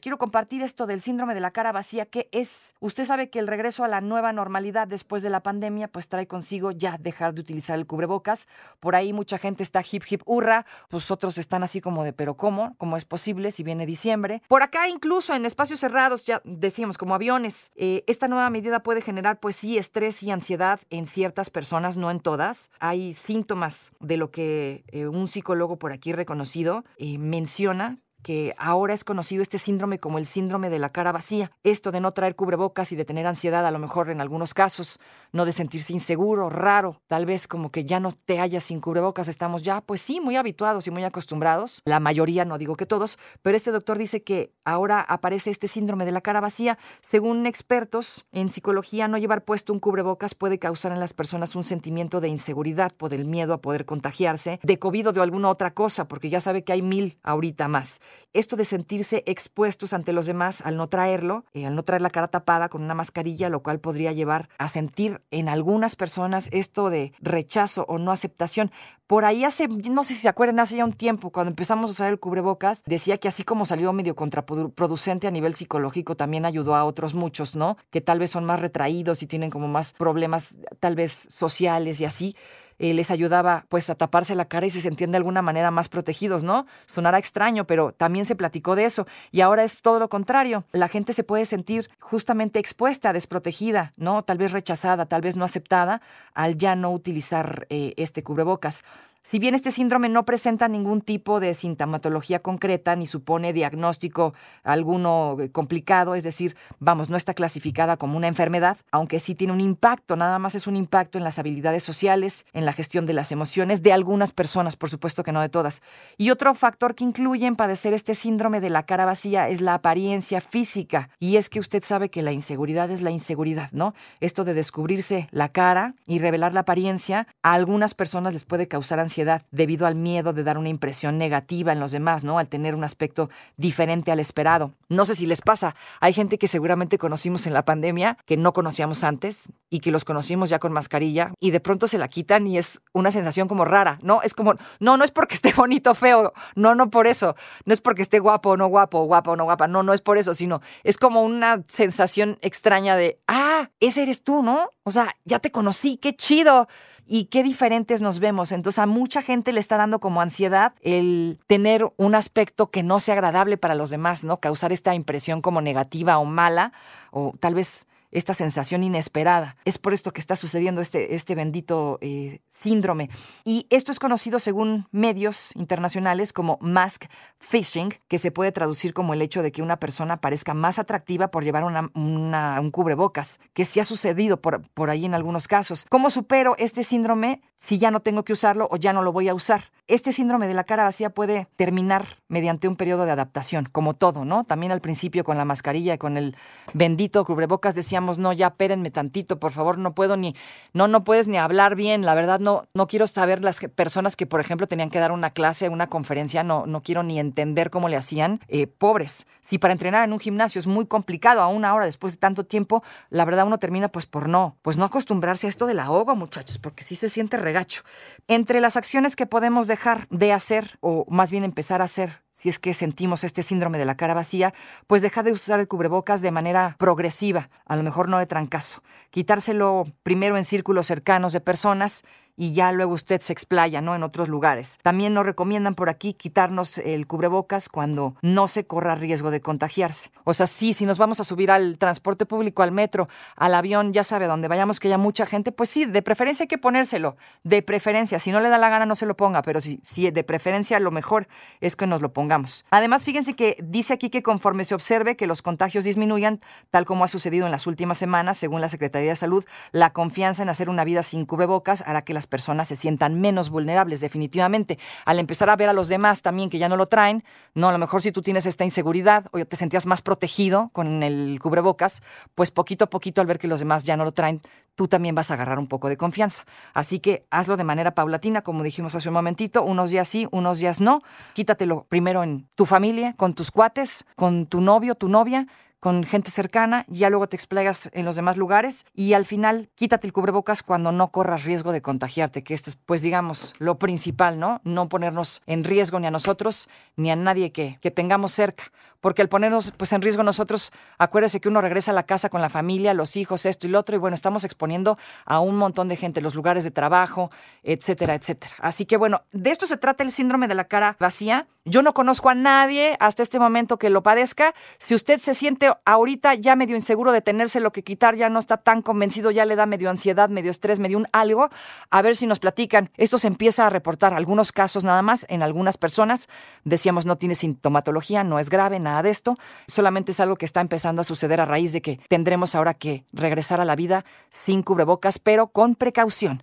Quiero compartir esto del síndrome de la cara vacía, que es, usted sabe que el regreso a la nueva normalidad después de la pandemia, pues trae consigo ya dejar de utilizar el cubrebocas. Por ahí mucha gente está hip hip hurra, pues otros están así como de, pero ¿cómo? ¿Cómo es posible si viene diciembre? Por acá incluso en espacios cerrados, ya decíamos, como aviones, eh, esta nueva medida puede generar pues sí estrés y ansiedad en ciertas personas, no en todas. Hay síntomas de lo que eh, un psicólogo por aquí reconocido eh, menciona que ahora es conocido este síndrome como el síndrome de la cara vacía. Esto de no traer cubrebocas y de tener ansiedad, a lo mejor en algunos casos, no de sentirse inseguro, raro, tal vez como que ya no te hallas sin cubrebocas, estamos ya, pues sí, muy habituados y muy acostumbrados. La mayoría, no digo que todos, pero este doctor dice que ahora aparece este síndrome de la cara vacía. Según expertos en psicología, no llevar puesto un cubrebocas puede causar en las personas un sentimiento de inseguridad por el miedo a poder contagiarse, de COVID o de alguna otra cosa, porque ya sabe que hay mil ahorita más esto de sentirse expuestos ante los demás al no traerlo, eh, al no traer la cara tapada con una mascarilla, lo cual podría llevar a sentir en algunas personas esto de rechazo o no aceptación. Por ahí hace, no sé si se acuerdan, hace ya un tiempo, cuando empezamos a usar el cubrebocas, decía que así como salió medio contraproducente a nivel psicológico, también ayudó a otros muchos, ¿no? Que tal vez son más retraídos y tienen como más problemas tal vez sociales y así. Eh, les ayudaba pues a taparse la cara y se sentían de alguna manera más protegidos, ¿no? Sonará extraño, pero también se platicó de eso y ahora es todo lo contrario. La gente se puede sentir justamente expuesta, desprotegida, ¿no? Tal vez rechazada, tal vez no aceptada al ya no utilizar eh, este cubrebocas. Si bien este síndrome no presenta ningún tipo de sintomatología concreta ni supone diagnóstico alguno eh, complicado, es decir, vamos, no está clasificada como una enfermedad, aunque sí tiene un impacto, nada más es un impacto en las habilidades sociales, en la gestión de las emociones de algunas personas, por supuesto que no de todas. Y otro factor que incluye en padecer este síndrome de la cara vacía es la apariencia física, y es que usted sabe que la inseguridad es la inseguridad, ¿no? Esto de descubrirse la cara y revelar la apariencia, a algunas personas les puede causar ansiedad debido al miedo de dar una impresión negativa en los demás, ¿no? Al tener un aspecto diferente al esperado. No sé si les pasa, hay gente que seguramente conocimos en la pandemia que no conocíamos antes y que los conocimos ya con mascarilla y de pronto se la quitan y es una sensación como rara, ¿no? Es como, no, no es porque esté bonito o feo, no, no por eso, no es porque esté guapo o no guapo, guapa o no guapa, no, no es por eso, sino es como una sensación extraña de, ah, ese eres tú, ¿no? O sea, ya te conocí, qué chido y qué diferentes nos vemos. Entonces a mucha gente le está dando como ansiedad el tener un aspecto que no sea agradable para los demás, ¿no? Causar esta impresión como negativa o mala o tal vez esta sensación inesperada. Es por esto que está sucediendo este, este bendito eh, síndrome. Y esto es conocido según medios internacionales como mask phishing, que se puede traducir como el hecho de que una persona parezca más atractiva por llevar un cubrebocas, que sí ha sucedido por, por ahí en algunos casos. ¿Cómo supero este síndrome si ya no tengo que usarlo o ya no lo voy a usar? Este síndrome de la cara vacía puede terminar mediante un periodo de adaptación, como todo, ¿no? También al principio con la mascarilla y con el bendito cubrebocas decíamos, no, ya pérenme tantito, por favor, no puedo ni, no, no puedes ni hablar bien, la verdad no, no quiero saber las personas que, por ejemplo, tenían que dar una clase, una conferencia, no, no quiero ni entender cómo le hacían, eh, pobres. Si para entrenar en un gimnasio es muy complicado a una hora después de tanto tiempo, la verdad uno termina pues por no, pues no acostumbrarse a esto del ahogo, muchachos, porque sí se siente regacho. Entre las acciones que podemos dejar de hacer, o más bien empezar a hacer si es que sentimos este síndrome de la cara vacía, pues dejar de usar el cubrebocas de manera progresiva, a lo mejor no de trancazo. Quitárselo primero en círculos cercanos de personas y ya luego usted se explaya, ¿no? En otros lugares. También nos recomiendan por aquí quitarnos el cubrebocas cuando no se corra riesgo de contagiarse. O sea, sí, si nos vamos a subir al transporte público, al metro, al avión, ya sabe, donde vayamos que haya mucha gente, pues sí, de preferencia hay que ponérselo. De preferencia, si no le da la gana no se lo ponga, pero si, de preferencia lo mejor es que nos lo pongamos. Además, fíjense que dice aquí que conforme se observe que los contagios disminuyan, tal como ha sucedido en las últimas semanas, según la Secretaría de Salud, la confianza en hacer una vida sin cubrebocas hará que las personas se sientan menos vulnerables definitivamente. Al empezar a ver a los demás también que ya no lo traen, no, a lo mejor si tú tienes esta inseguridad o te sentías más protegido con el cubrebocas, pues poquito a poquito al ver que los demás ya no lo traen, tú también vas a agarrar un poco de confianza. Así que hazlo de manera paulatina, como dijimos hace un momentito, unos días sí, unos días no. Quítatelo primero en tu familia, con tus cuates, con tu novio, tu novia, con gente cercana, ya luego te explegas en los demás lugares y al final quítate el cubrebocas cuando no corras riesgo de contagiarte, que esto es, pues digamos, lo principal, ¿no? No ponernos en riesgo ni a nosotros ni a nadie que, que tengamos cerca, porque al ponernos pues en riesgo nosotros, acuérdese que uno regresa a la casa con la familia, los hijos, esto y lo otro, y bueno, estamos exponiendo a un montón de gente, los lugares de trabajo, etcétera, etcétera. Así que bueno, de esto se trata el síndrome de la cara vacía. Yo no conozco a nadie hasta este momento que lo padezca. Si usted se siente ahorita ya medio inseguro de tenerse lo que quitar, ya no está tan convencido, ya le da medio ansiedad, medio estrés, medio un algo, a ver si nos platican. Esto se empieza a reportar algunos casos nada más en algunas personas. Decíamos no tiene sintomatología, no es grave, nada de esto. Solamente es algo que está empezando a suceder a raíz de que tendremos ahora que regresar a la vida sin cubrebocas, pero con precaución.